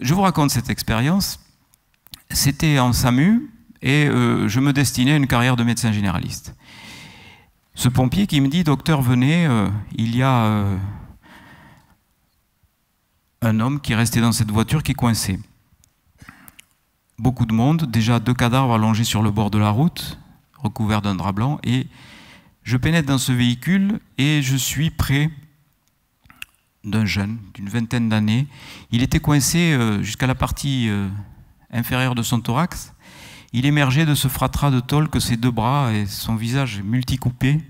je vous raconte cette expérience. C'était en SAMU et euh, je me destinais à une carrière de médecin généraliste. Ce pompier qui me dit, docteur, venez, euh, il y a euh, un homme qui est resté dans cette voiture qui est coincé. Beaucoup de monde, déjà deux cadavres allongés sur le bord de la route, recouverts d'un drap blanc, et je pénètre dans ce véhicule et je suis près d'un jeune d'une vingtaine d'années. Il était coincé euh, jusqu'à la partie inférieure de son thorax. Il émergeait de ce fratras de tôle que ses deux bras et son visage multicoupé.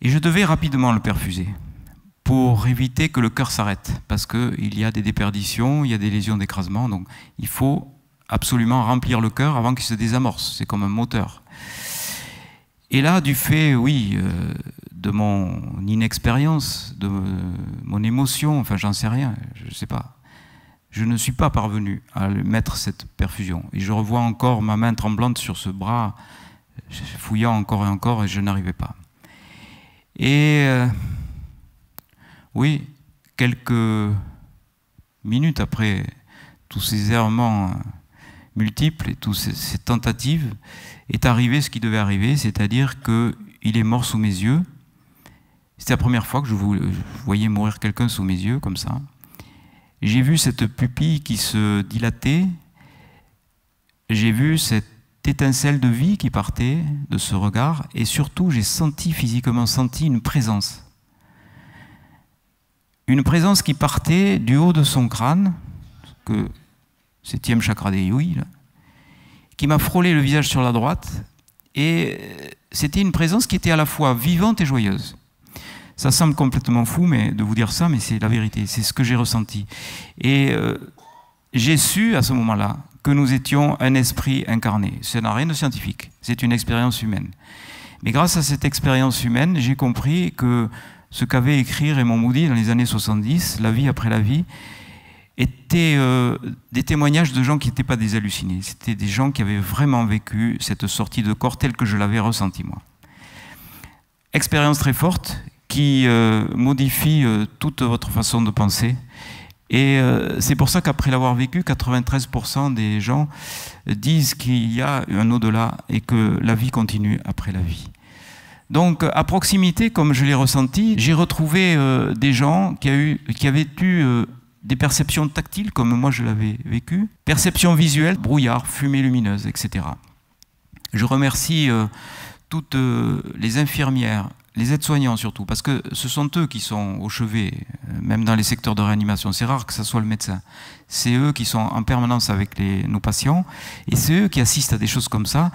Et je devais rapidement le perfuser pour éviter que le cœur s'arrête, parce qu'il y a des déperditions, il y a des lésions d'écrasement, donc il faut absolument remplir le cœur avant qu'il se désamorce. C'est comme un moteur. Et là, du fait, oui, euh, de mon inexpérience, de mon émotion, enfin j'en sais rien, je ne sais pas, je ne suis pas parvenu à mettre cette perfusion. Et je revois encore ma main tremblante sur ce bras, fouillant encore et encore, et je n'arrivais pas. Et euh, oui, quelques minutes après tous ces errements euh, multiples et toutes ces, tentatives, est arrivé ce qui devait arriver, c'est-à-dire qu'il est mort sous mes yeux. C'était la première fois que je voyais mourir quelqu'un sous mes yeux, comme ça. J'ai vu cette pupille qui se dilatait, j'ai vu cette étincelle de vie qui partait de ce regard, et surtout j'ai senti physiquement senti une présence une présence qui partait du haut de son crâne, que septième chakra des Yui, qui m'a frôlé le visage sur la droite, et c'était une présence qui était à la fois vivante et joyeuse. Ça semble complètement fou mais, de vous dire ça, mais c'est la vérité, c'est ce que j'ai ressenti. Et euh, j'ai su à ce moment-là que nous étions un esprit incarné. Ce n'a rien de scientifique, c'est une expérience humaine. Mais grâce à cette expérience humaine, j'ai compris que ce qu'avait écrit Raymond Moody dans les années 70, La vie après la vie, étaient euh, des témoignages de gens qui n'étaient pas des hallucinés. C'était des gens qui avaient vraiment vécu cette sortie de corps telle que je l'avais ressentie moi. Expérience très forte qui euh, modifie euh, toute votre façon de penser. Et c'est pour ça qu'après l'avoir vécu, 93% des gens disent qu'il y a un au-delà et que la vie continue après la vie. Donc à proximité, comme je l'ai ressenti, j'ai retrouvé euh, des gens qui, avaient eu euh, des perceptions tactiles comme moi je l'avais vécu, perceptions visuelles, brouillard, fumée lumineuse, etc. Je remercie euh, toutes les infirmières, les aides-soignants surtout, parce que ce sont eux qui sont au chevet, même dans les secteurs de réanimation. C'est rare que ce soit le médecin. C'est eux qui sont en permanence avec nos patients, et c'est eux qui assistent à des choses comme ça.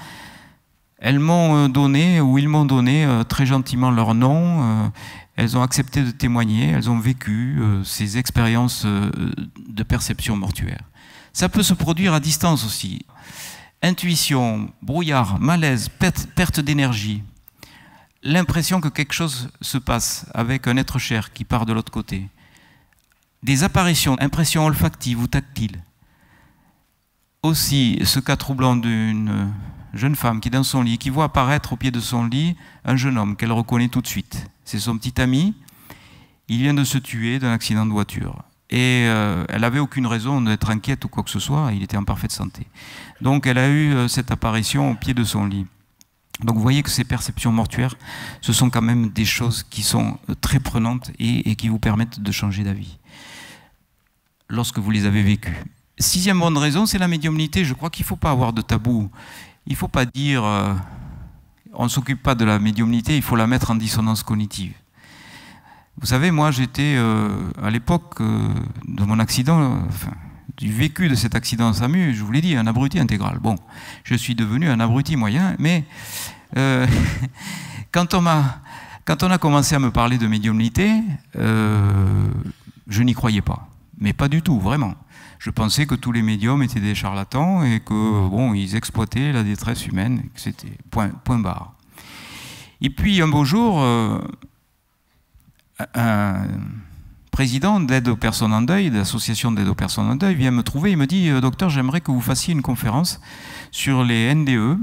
Elles m'ont euh, donné, ou ils m'ont donné euh, très gentiment leur nom. Euh, elles ont accepté de témoigner, elles ont vécu ces expériences de perception mortuaire. Ça peut se produire à distance aussi. Intuition, brouillard, malaise, perte, d'énergie, l'impression que quelque chose se passe avec un être cher qui part de l'autre côté. Des apparitions, impressions olfactives ou tactiles. Aussi, ce cas troublant d'une jeune femme qui est dans son lit, qui voit apparaître au pied de son lit un jeune homme qu'elle reconnaît tout de suite. C'est son petit ami. Il vient de se tuer d'un accident de voiture. Et euh, elle n'avait aucune raison d'être inquiète ou quoi que ce soit, il était en parfaite santé. Donc elle a eu euh, cette apparition au pied de son lit. Donc vous voyez que ces perceptions mortuaires, ce sont quand même des choses qui sont euh, très prenantes et, qui vous permettent de changer d'avis lorsque vous les avez vécues. Sixième bonne raison, c'est la médiumnité. Je crois qu'il ne faut pas avoir de tabou il ne faut pas dire euh, on ne s'occupe pas de la médiumnité, il faut la mettre en dissonance cognitive. Vous savez, moi j'étais euh, à l'époque de mon accident, du vécu de cet accident SAMU, je vous l'ai dit, un abruti intégral. Bon, je suis devenu un abruti moyen, mais quand, on quand on a commencé à me parler de médiumnité, je n'y croyais pas. Mais pas du tout, vraiment je pensais que tous les médiums étaient des charlatans et que bon, ils exploitaient la détresse humaine, c'était point, point barre. Et puis un beau jour, euh, un président d'aide aux personnes en deuil, d'association d'aide aux personnes en deuil, vient me trouver et me dit euh, Docteur, j'aimerais que vous fassiez une conférence sur les NDE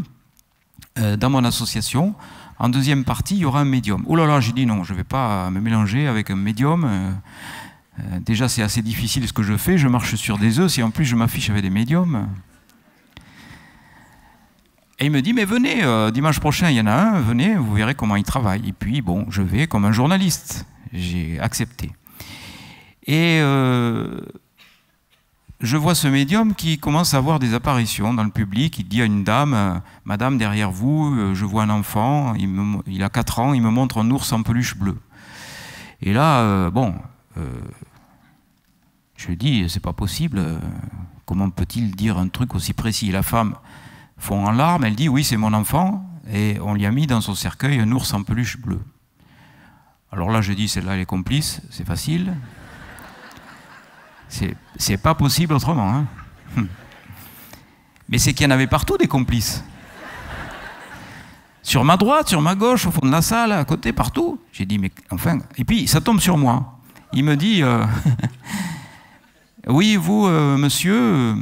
euh, dans mon association. En deuxième partie, il y aura un médium. Oh là là, j'ai dit non, je ne vais pas me mélanger avec un médium Euh, déjà, c'est assez difficile ce que je fais. Je marche sur des œufs. Si en plus je m'affiche avec des médiums. Et il me dit, mais venez, dimanche prochain, il y en a un, venez, vous verrez comment il travaille. Et puis, bon, je vais comme un journaliste. J'ai accepté. Et euh, je vois ce médium qui commence à avoir des apparitions dans le public. Il dit à une dame, Madame, derrière vous, je vois un enfant, il, a 4 ans, il me montre un ours en peluche bleue. Et là, bon, je lui dis, c'est pas possible, comment peut-il dire un truc aussi précis? La femme fond en larmes, elle dit, oui, c'est mon enfant, et on lui a mis dans son cercueil un ours en peluche bleue. Alors là, je dis, celle-là, elle est complice, c'est facile. C'est pas possible autrement. Hein. Mais c'est qu'il y en avait partout des complices. Sur ma droite, sur ma gauche, au fond de la salle, à côté, partout. J'ai dit, mais enfin. Et puis, ça tombe sur moi. Il me dit, euh, oui, vous, euh, monsieur,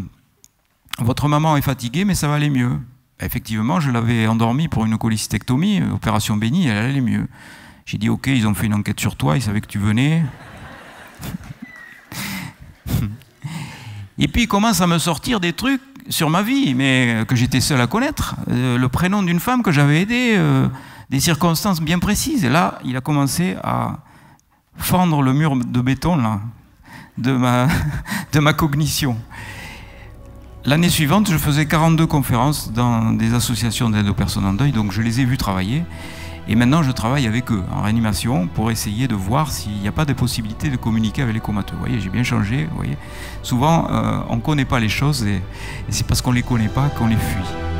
votre maman est fatiguée, mais ça va aller mieux. Effectivement, je l'avais endormie pour une cholécystectomie, opération bénie, elle allait mieux. J'ai dit, ok, ils ont fait une enquête sur toi, ils savaient que tu venais. Et puis, il commence à me sortir des trucs sur ma vie, mais que j'étais seul à connaître. Euh, le prénom d'une femme que j'avais aidée, euh, des circonstances bien précises. Et là, il a commencé à fendre le mur de béton là, de, ma, de ma cognition. L'année suivante, je faisais 42 conférences dans des associations d'aide aux personnes en deuil, donc je les ai vus travailler. Et maintenant, je travaille avec eux en réanimation pour essayer de voir s'il n'y a pas de possibilité de communiquer avec les comateux. Vous voyez, j'ai bien changé. Vous voyez. Souvent, euh, on ne connaît pas les choses et, et c'est parce qu'on ne les connaît pas qu'on les fuit.